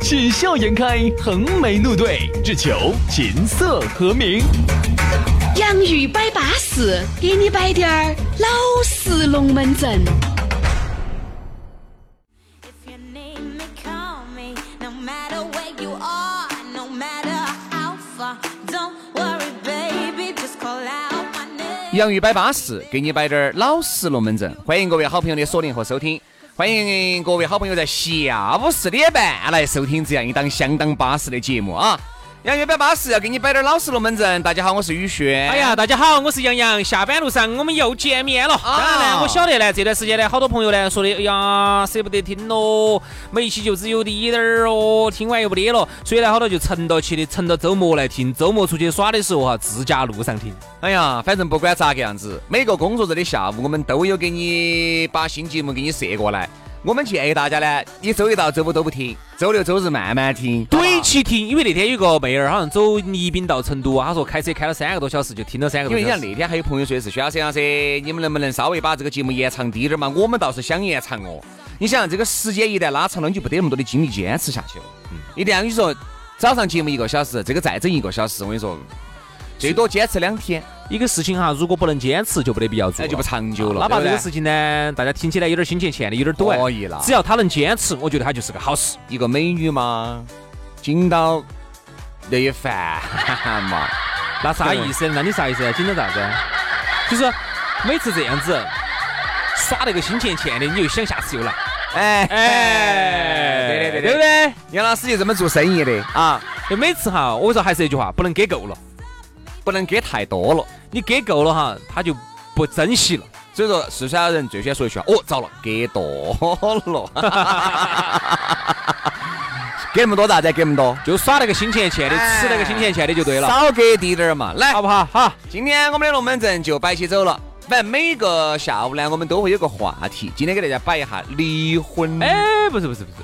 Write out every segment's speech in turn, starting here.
喜笑颜开，横眉怒对，只求琴瑟和鸣。洋芋摆巴士，给你摆点儿老式龙门阵。洋芋摆巴士，给你摆点儿老实龙门阵。欢迎各位好朋友的锁定和收听。欢迎各位好朋友在下午四点半来收听这样一档相当巴适的节目啊！杨月摆巴适要给你摆点老实龙门阵。大家好，我是宇轩。哎呀，大家好，我是杨洋。下班路上我们又见面了。当然呢，我晓得呢，这段时间呢，好多朋友呢说的，哎呀，舍不得听喽，每一期就只有滴点儿哦，听完又不得了，所以呢，好多就沉到起的，沉到周末来听，周末出去耍的时候哈，自驾路上听。哎呀，反正不管咋个样子，每个工作日的下午，我们都有给你把新节目给你设过来。我们建议大家呢，你周一到周五都不听，周六周日慢慢听，怼起听。因为那天有个妹儿好像走宜宾到成都，她说开车开了三个多小时，就听了三个多小时。因为你看那天还有朋友说的是，薛老师，老师，你们能不能稍微把这个节目延长低点嘛？我们倒是想延长哦。你想这个时间一旦拉长了，你就不得那么多的精力坚持下去了。嗯，一定要跟你说早上节目一个小时，这个再整一个小时，我跟你说。最多坚持两天，一个事情哈，如果不能坚持，就没得必要做，那就不长久了。哪怕这个事情呢，大家听起来有点心欠欠的，有点短，可以了。只要他能坚持，我觉得他就是个好事。一个美女嘛，紧到那一烦嘛，那啥意思？那你啥意思？紧到啥子？就是每次这样子耍那个心欠欠的，你就想下次又来。哎哎，对对对对不对？杨老师就这么做生意的啊。就每次哈，我说还是那句话，不能给够了。不能给太多了，你给够了哈，他就不珍惜了。所以说，四川人最喜欢说一句话：哦，糟了，给多了。给那么多咋子？给那么多，就耍那个新钱钱的，吃那个新钱钱的就对了。少给滴点儿嘛，来，好不好？好，今天我们的龙门阵就摆起走了。反正每个下午呢，我们都会有个话题。今天给大家摆一下离婚。哎，不是不是不是，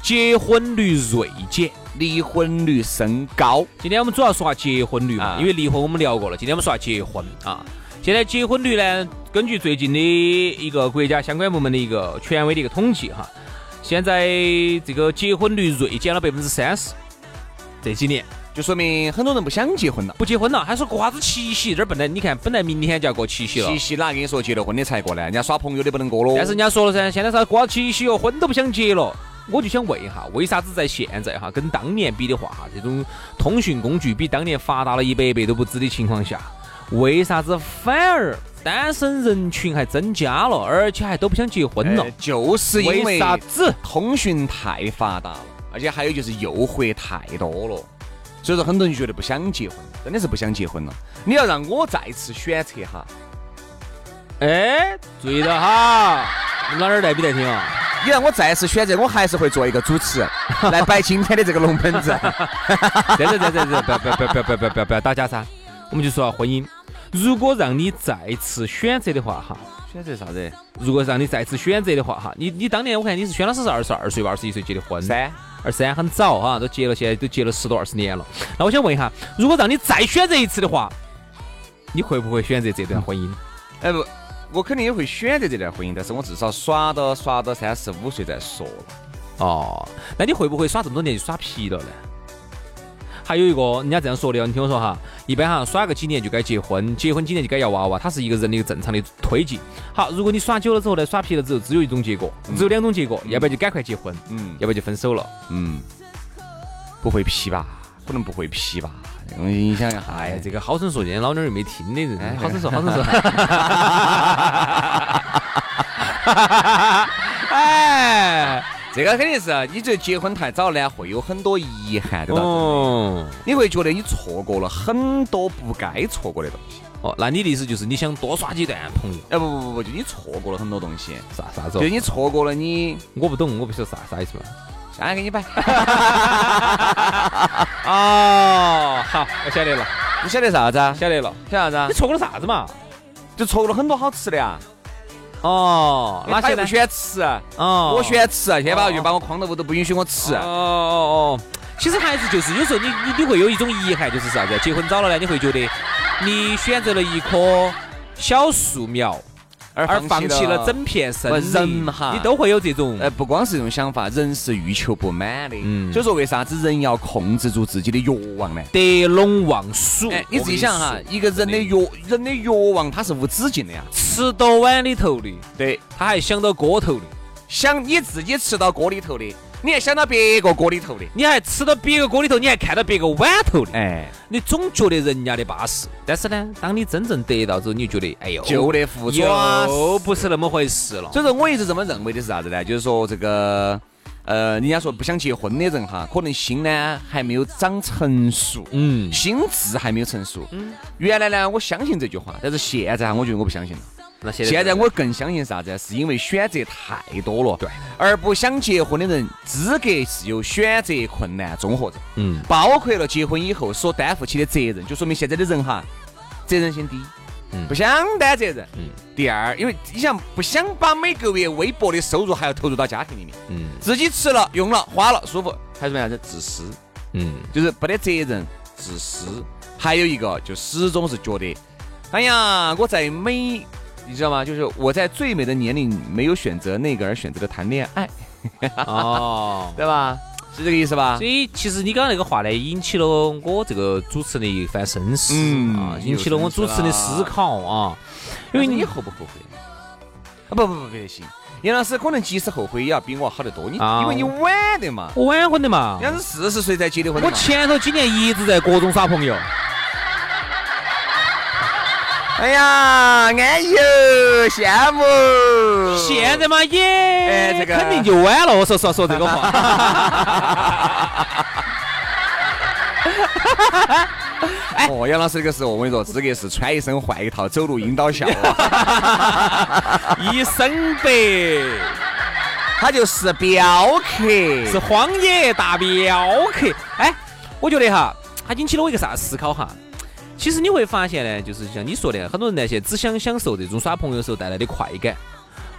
结婚率锐减。离婚率升高。今天我们主要说下结婚率嘛，因为离婚我们聊过了。今天我们说下结婚啊。现在结婚率呢，根据最近的一个国家相关部门的一个权威的一个统计哈，现在这个结婚率锐减了百分之三十。这几年就说明很多人不想结婚了，不结婚了，还说过啥子七夕？这儿本来你看，本来明天就要过七夕了。七夕哪跟你说结了婚的才过呢？人家耍朋友的不能过喽。但是人家说了噻，现在啥过七夕哦，婚都不想结了。我就想问一下，为啥子在现在哈跟当年比的话哈，这种通讯工具比当年发达了一百倍都不止的情况下，为啥子反而单身人群还增加了，而且还都不想结婚了？就是因为啥子？通讯太发达了，而且还有就是诱惑太多了，所以说很多人觉得不想结婚，真的是不想结婚了。你要让我再次选择哈，哎，注意了哈，哪儿带比带听啊？你让我再次选择，我还是会做一个主持人，来摆今天的这个龙门阵。对对对对对，不要不要不要不要不要不要不要打架噻！我们就说婚姻，如果让你再次选择的话哈，选择啥子？如果让你再次选择的话哈，你你当年我看你是选老师是二十二岁吧，二十一岁结的婚，三二三很早哈，都结了，现在都结了十多二十年了。那我想问一下，如果让你再选择一次的话，你会不会选择这段婚姻？哎不。我肯定也会选择这段婚姻，但是我至少耍到耍到三十五岁再说了。哦，那你会不会耍这么多年就耍皮了呢？还有一个，人家这样说的，你听我说哈，一般哈耍个几年就该结婚，结婚几年就该要娃娃，它是一个人的一个正常的推进。好，如果你耍久了之后呢，耍皮了之后，只有一种结果，只有两种结果，要不然就赶快结婚，嗯，要不然就分手了，嗯，不会皮吧？可能不会批吧？你想一下，哎呀，这个好生说，今天老娘又没听的人，好生说，好生说。哎，这个肯定是，你这结婚太早呢，会有很多遗憾，对吧？哦。你会觉得你错过了很多不该错过的东西。哦，那你的意思就是你想多耍几段朋友？哎，不不不不，就你错过了很多东西。啥啥子？就你错过了你，我不懂，我不晓得啥啥意思嘛。下来给你摆。哦，好，我晓得了，你晓得啥子啊？晓得了。晓得啥子啊你？错过了啥子嘛？就错过了很多好吃的呀。哦，哪些不？喜欢吃，哦，我喜欢吃，先把就把我框到屋头，不允许我吃哦。哦哦，其实还是就是有时候你你你会有一种遗憾，就是啥子？结婚早了呢，你会觉得你选择了一棵小树苗，而而放弃了整片森不林，人哈你都会有这种呃，不光是这种想法，人是欲求不满的。嗯所以说为啥子人要控制住自己的欲望呢？得陇望蜀。哎，你自己想哈一个人的欲人的欲望，它是无止境的呀。吃到碗里头的，对，他还想到锅头的，想你自己吃到锅里头的，你还想到别个锅里头的。你还吃到别个锅里头，你还看到别个碗头的，哎，你总觉得人家的巴适。但是呢，当你真正得到之后，你就觉得，哎呦，就的付出啊。又不是那么回事了。所以说我一直这么认为的是啥子呢？就是说这个，呃，人家说不想结婚的人哈，可能心呢还没有长成熟，嗯，心智还没有成熟。嗯，原来呢我相信这句话，但是现在哈，我觉得我不相信了。那现现在我更相信啥子？是因为选择太多了，对，而不想结婚的人资格是有选择困难综合症，嗯，包括了结婚以后所担负起的责任，就说明现在的人哈，责任心低，嗯不想担责任，嗯。第二，因为你想不想把每个月微薄的收入还要投入到家庭里面，嗯自己吃了用了花了舒服，还是为啥子自私？嗯，就是不得责任，自私。还有一个就始终是觉得，哎呀，我在美，你知道吗？就是我在最美的年龄没有选择那个，而选择了谈恋爱，哦。对吧？是这个意思吧所？以其实你刚刚那个话呢，引起了我这个主持人的一番深思、嗯啊，引起了我主持人的思考啊。因因为为你你后不后悔？啊，不不不不行，杨老师可能即使后悔也要比我好得多，你啊因为你晚的嘛，我晚婚的嘛，杨老师四十岁才结的婚我。前头几年一直在各种耍朋友。哎呀，安逸哦，羡慕。现在嘛也，哎这个肯定就晚了。我说实话说这个话，哦，杨老师这个时候我跟你说，资格是穿一身换一套，走路阴道笑啊，一身白他就是镖客。是荒野大镖客。哎，我觉得哈，他引起了我一个啥思考哈。其实你会发现呢，就是像你说的，很多人呢现在只想享受这种耍朋友时候带来的快感，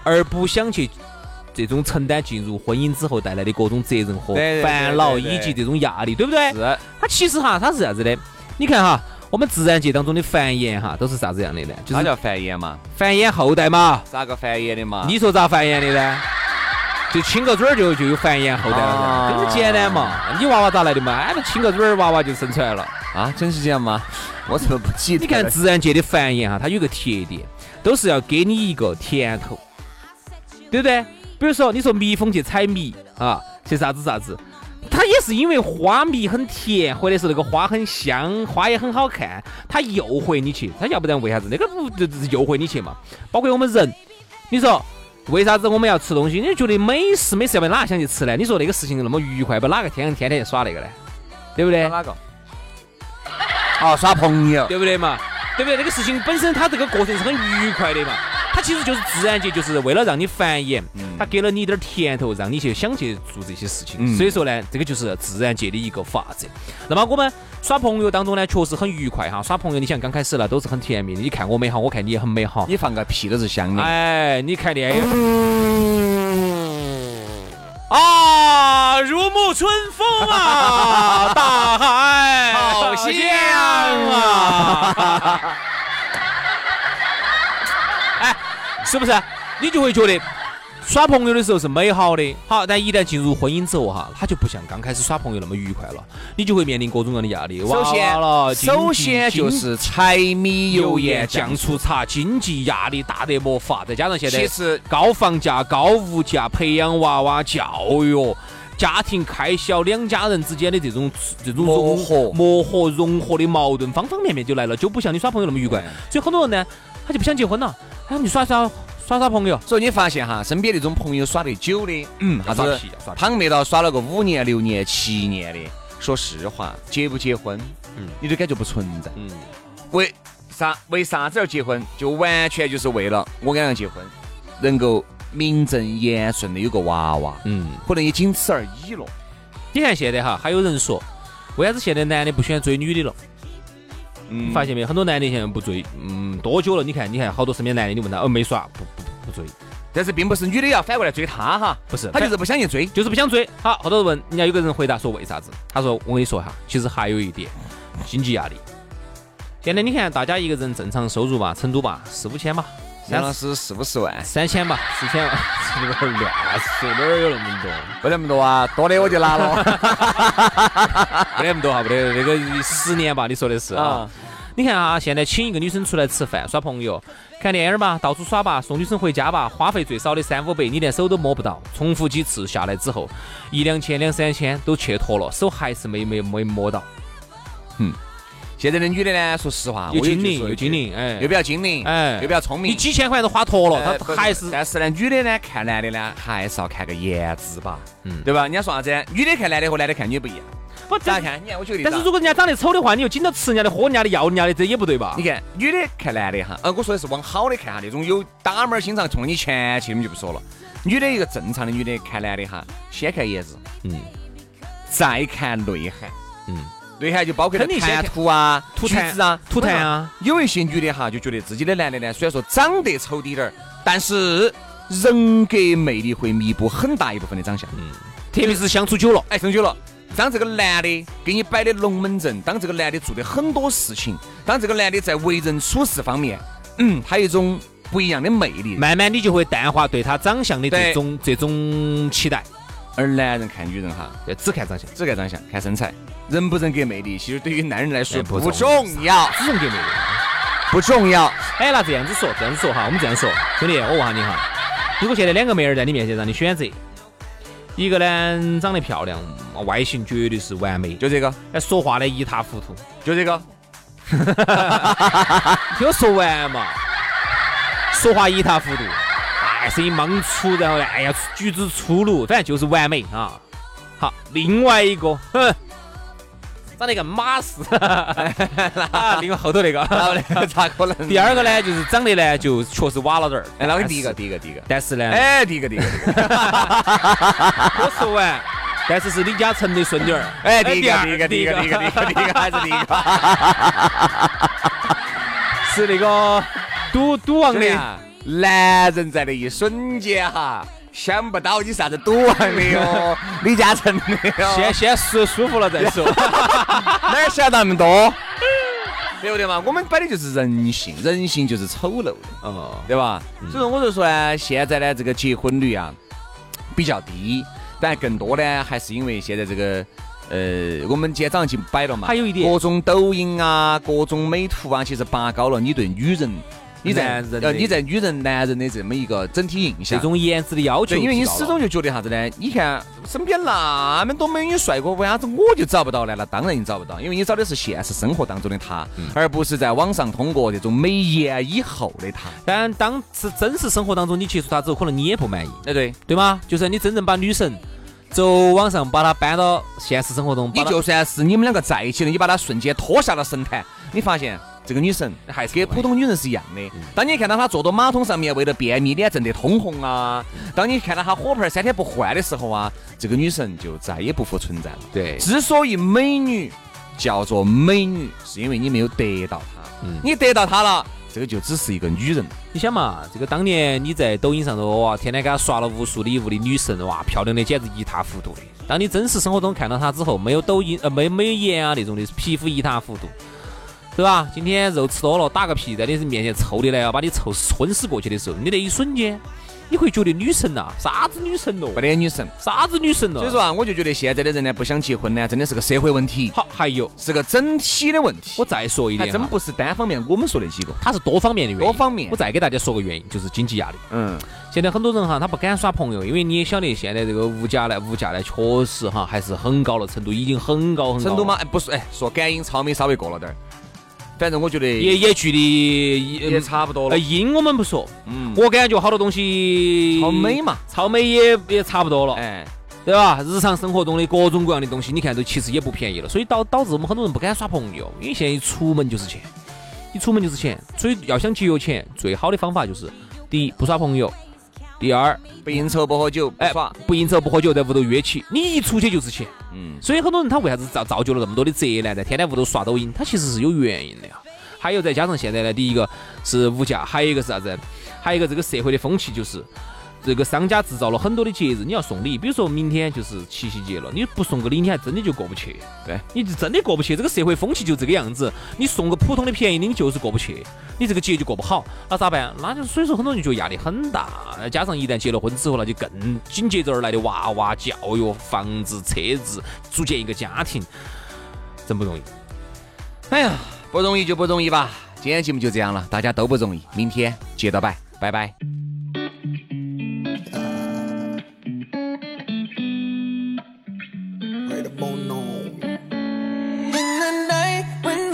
而不想去这种承担进入婚姻之后带来的各种责任和烦恼以及这种压力，对不对？是，它其实哈，它是啥子的？你看哈，我们自然界当中的繁衍哈，都是啥子样的呢？就是啥叫繁衍嘛？繁衍后代嘛。咋个繁衍的嘛？你说咋繁衍的呢？就亲个嘴儿就就有繁衍后代了这么简单嘛？你娃娃咋来的嘛？哎，亲个嘴儿娃娃就生出来了。啊，真是这样吗？我怎么不记得？你看自然界的繁衍哈，它有个特点，都是要给你一个甜头，对不对？比如说你说蜜蜂去采蜜啊，去啥子啥子，它也是因为花蜜很甜，或者是那个花很香，花也很好看，它诱惑你去。它要不然为啥子那个不就是诱惑你去嘛？包括我们人，你说。为啥子我们要吃东西？你觉得美食美食要不然哪想去吃呢？你说那个事情那么愉快，不哪个天天天去耍那个呢？对不对？哪个？哦，耍朋友。对不对嘛？对不对？那个事情本身它这个过程是很愉快的嘛，它其实就是自然界，就是为了让你繁衍，嗯它给了你一点儿甜头，让你去想去做这些事情。嗯所以说呢，这个就是自然界的一个法则。那么我们耍朋友当中呢，确实很愉快哈。耍朋友，你想刚开始呢都是很甜蜜的，你看我美好，我看你也很美好。你放个屁都是香的。哎，你看电影。啊，如沐春风啊，大海好香啊！哎，是不是？你就会觉得耍朋友的时候是美好的，好，但一旦进入婚姻之后哈，他就不像刚开始耍朋友那么愉快了，你就会面临各种各样的压力。首先娃娃了，首先就是柴米油油盐盐酱醋茶，经济压力大得没法，再加上现在其实高房价、高物价，培养娃娃、教育、家庭开销，两家人之间的这种这种融磨合。磨合、融合的矛盾，方方面面就来了，就不像你耍朋友那么愉快。所以很多人呢，他就不想结婚了，哎，你耍耍耍耍朋友，所以你发现哈，身边那种朋友耍得久的，嗯，啥耍子皮耍皮胖妹到耍了个五年、六年、七年的，说实话，结不结婚，嗯嗯，你都感觉不存在。嗯，为啥为啥子要结婚？就完全就是为了我跟他结婚，能够名正言顺的有个娃娃，嗯，可能也仅此而已了。你看现在哈，还有人说，为啥子现在男的不喜欢追女的了？嗯发现没有？很多男的现在不追，嗯，多久了？你看，你看，好多身边男的，你问他，哦，没耍，不不不追，但是并不是女的要反过来追他哈，不是他就是不想去追。就是不想追。好，后头问人家有个人回答说为啥子？他说我跟你说哈，其实还有一点经济压力。现在你看大家一个人正常收入吧，成都吧四五千吧，杨老师四五十万，三千吧，四千万，有点乱说，哪儿有那么多？不那么多啊，多的我就拿了。没那么多哈，没得那个十年吧，你说的是啊啊。你看啊，现在请一个女生出来吃饭、耍朋友、看电影吧，到处耍吧，送女生回家吧，花费最少的三五百，你连手都摸不到。重复几次下来之后，一两千、两三千都去脱了，手还是没没没摸到。现在的女的呢，说实话，有又精灵又精灵，哎，又比较精灵，哎又比较聪明你。几千块都花脱了，她还是但是呢，女的呢看男的呢，还是要看个颜值吧，嗯对吧？人家说啥子？女的看男的和男的看女的不一样。不咋看？你看，我举个例子啊。但是如果人家长得丑的话，你又经常吃人家的、喝人家的、要人家的，这也不对吧你？看，女的看男的哈，呃，我说的是往好的看哈，那种有打门儿经常冲你前去，我们就不说了。女的一个正常的女的看男的哈，先看颜值，嗯再看内涵，嗯，内涵就包括谈肯定先看吐啊、吐痰啊、吐痰啊。有一些女的哈，就觉得自己的男的呢，虽然说长得丑滴点儿，但是人格魅力会弥补很大一部分的长相。嗯特别是相处久了，哎，相处久了，当这个男的给你摆的龙门阵，当这个男的做的很多事情，当这个男的在为人处事方面，嗯，他有一种不一样的魅力。慢慢你就会淡化对他长相的这种这种期待，而男人看女人哈，对，只看长相，只看长相，看身材，人不人格魅力，其实对于男人来说哎不不重要重要，只人格魅力。不重要。哎，那这样子说，这样子说哈，我们这样说，兄弟，我问下你哈，如果现在两个妹儿在你面前让你选择，一个呢长得漂亮，外形绝对是完美，就这个，哎，说话呢一塌糊涂，就这个，听我说完嘛，说话一塌糊涂，哎，声音莽粗，然后呢，哎呀，举止粗鲁，反正就是完美啊。好，另外一个，哼。长得个马似，啊，另外后头那个，然后呢，咋可能？第二个呢，就是长得呢，就确实瓦了点儿。哎，那我第一个，第一个，第一个。但是呢，哎，第一个，第一个，第一个。我说完，但是是李嘉诚的孙女儿。哎，第一个，第一个，第一个，第一个，第一个，第一个，还是第一个。是那个赌赌王的。男人在那一瞬间哈，想不到你啥子赌王的哟，李嘉诚的哟，先先舒舒服了再说。哪儿想那么多？对不对嘛？我们摆的就是人性，人性就是丑陋的，哦，对吧？所以说我就说呢，现在呢这个结婚率啊比较低，但更多呢还是因为现在这个。呃，我们今天早上节目摆了嘛，还有一点各种抖音啊，各种美图啊，其实拔高了你对女人，你在呃你在女人、男人的这么一个整体印象这。种颜值的要求因为你始终就觉得啥子呢？你看身边那么多美女帅哥，为啥子我就找不到呢？那当然你找不到，因为你找的是现实生活当中的他，嗯而不是在网上通过这种美颜以后的他。但当是真实生活当中你接触他之后，可能你也不满意，哎，对，对吗？就是你真正把女神走网上把她搬到现实生活中，你就算是你们两个在一起了，你把她瞬间拖下了神坛，你发现这个女神还是跟普通女人是一样的。当你看到她坐到马桶上面为了便秘脸震得通红啊，当你看到她火盆三天不换的时候啊，这个女神就再也不复存在了。对之所以美女叫做美女，是因为你没有得到她。嗯你得到她了，这个就只是一个女人。你想嘛，这个当年你在抖音上头哇，天天给她刷了无数礼物的女神，哇，漂亮的简直一塌糊涂的。当你真实生活中看到她之后，没有抖音呃没美颜啊那种的，皮肤一塌糊涂，对吧？今天肉吃多了，打个屁，在你面前臭的来要把你臭昏死过去的时候，你那一瞬间，你会觉得女神呐、啥子女神咯？不得女神，啥子女神咯？所以说啊，我就觉得现在的人呢，不想结婚呢，真的是个社会问题，好，还有是个整体的问题。我再说一点，还真不是单方面我们说那几个。它是多方面的原因。多方面我再给大家说个原因，就是经济压力。嗯，现在很多人哈，他不敢耍朋友，因为你也晓得现在这个物价呢，物价呢确实哈还是很高了，成都已经很高很高了。成都嘛，？哎，不是，哎，说感应超美稍微过了点儿，反正我觉得也也距离也差不多了呃，。阴我们不说，嗯，我感觉好多东西超美嘛，超美也也差不多了，哎，对吧？日常生活中的各种各样的东西，你看都其实也不便宜了，所以导导致我们很多人不敢耍朋友，因为现在一出门就是钱，一出门就是钱，所以要想节约钱，最好的方法就是第一不耍朋友，第二，不应酬不喝酒，哎不，，不应酬不喝酒，在屋头约起，你一出去就是钱。嗯，所以很多人他为啥子造造就了那么多的宅男，在天天屋头刷抖音，他其实是有原因的呀。还有再加上现在呢，第一个是物价，还有一个是啥子？还有一个这个社会的风气就是。这个商家制造了很多的节日，你要送礼，比如说明天就是七夕节了，你不送个礼，你还真的就过不去。对，你就真的过不去。这个社会风气就这个样子，你送个普通的便宜的，你就是过不去，你这个节就过不好，那咋办？那就所以说很多人就觉得压力很大，加上一旦结了婚之后，那就更紧接着而来的娃娃、教育、房子、车子，组建一个家庭，真不容易。哎呀，不容易就不容易吧。今天节目就这样了，大家都不容易，明天接着摆，拜拜。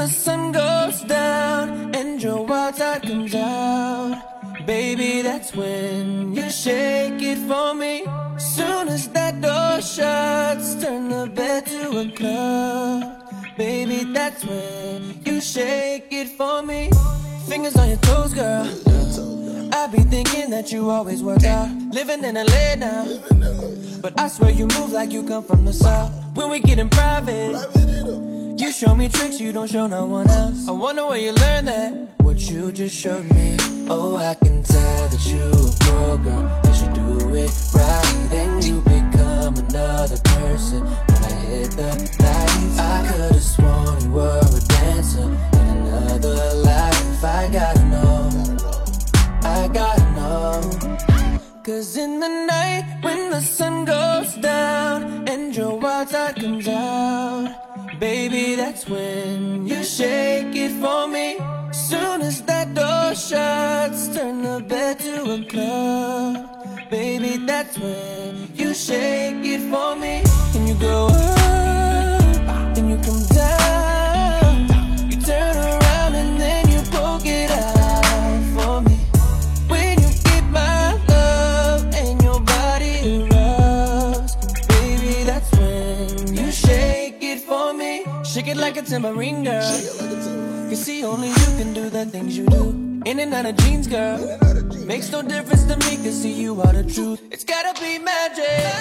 Sun goes down and your wild side comes out, baby, that's when you shake it for me. Soon as that door shuts, turn the bed to a club. Baby, that's when you shake it for me. Fingers on your toes, girl. I be thinking that you always work out. Living in LA now. But I swear you move like you come from the south. When we get in private, you show me tricks you don't show no one else. I wonder where you learned that. What you just showed me. Oh, I can tell that you a pro girl. Cause you do it right. Then you become another person. When I hit the lights, when you shake it for me. Soon as that door shuts, turn the bed to a club. Baby, that's when you shake it for me. A tambourine girl. Cause see, only you can do the things you do. In and out of jeans, girl. Makes no difference to me, cause see, you are the truth. It's gotta be magic.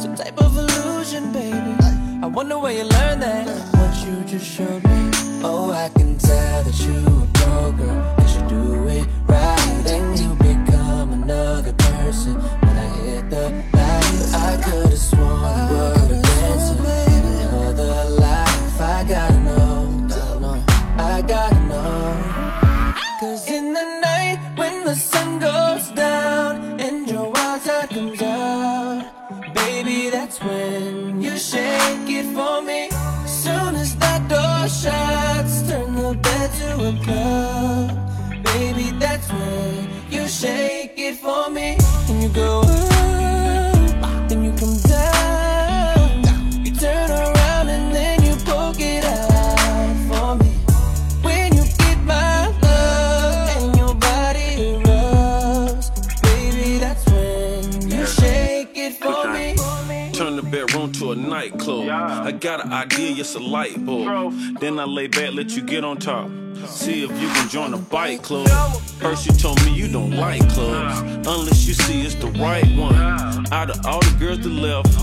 Some type of illusion, baby. I wonder where you learned that. What you just showed me. Oh, I can tell that you a pro girl. Cause you do it right. Then you become another person. When I hit the lights, I could've sworn bedroom to a. I got an idea, it's a light bulb. Then I lay back, let you get on top. See if you can join a bike club. First you told me you don't like clubs, unless you see it's the right one. Out of all the girls that left,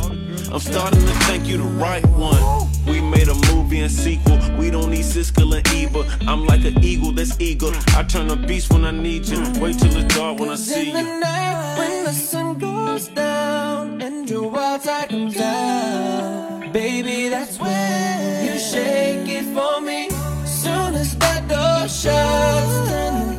I'm starting to think you the right one. We made a movie and sequel. We don't need Siskel and Eva. I'm like an eagle that's eager. I turn a beast when I need you. Wait till it's dark when I see in the you. night when the sun goes down and your wild side comes out, baby, that's when you shake it for me. Soon as that door shuts,